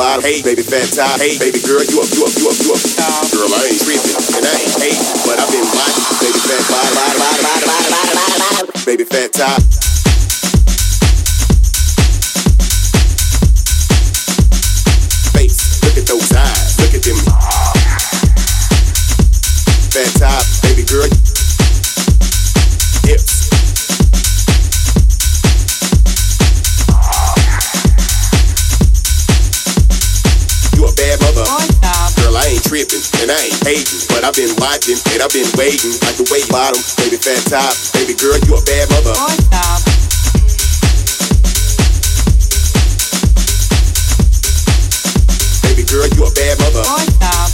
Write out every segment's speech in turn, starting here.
vibe. Hey, baby, fantastic. Hey, baby. ain't hating, but I've been watching and I've been waiting like the weight bottom, baby fat top, baby girl, you a bad mother. Oh, stop. Baby girl, you a bad mother. Oh, stop.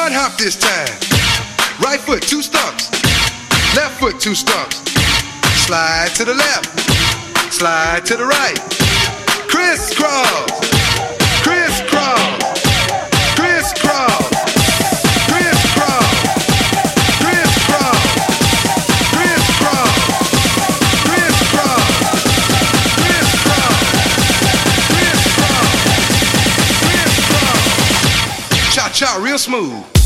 Mud hop this time. Right foot, two stumps. Left foot, two stumps. Slide to the left. Slide to the right. Crisscross. smooth.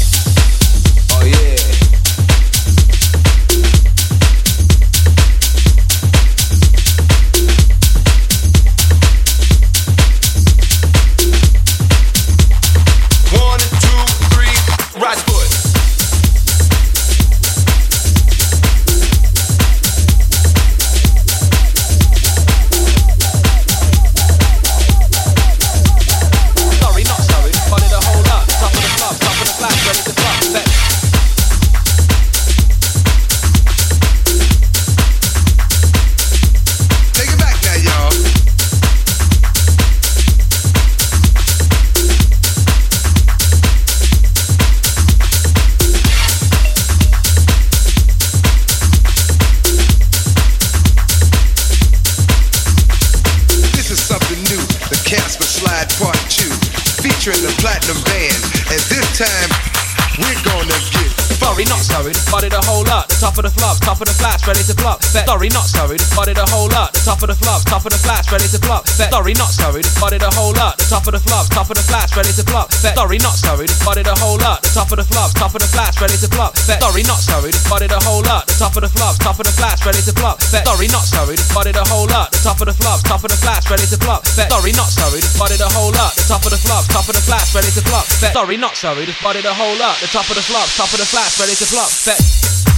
Sorry, not sorry. This body a whole lot. The top of the flops, top of the flats, ready to flop. That story not This body a whole lot. The top of the flops, top of the flats, ready to flop. That story not This body a whole lot. The top of the flops, top of the flats, ready to flop. That story not This body a whole lot. The top of the flops, top of the flats, ready to flop. That story not scurried, spotted a whole lot. The top of the flop, top of the flats, ready to flop. That story not scurried, spotted a whole lot. The top of the flops, top of the flats, ready to flop. That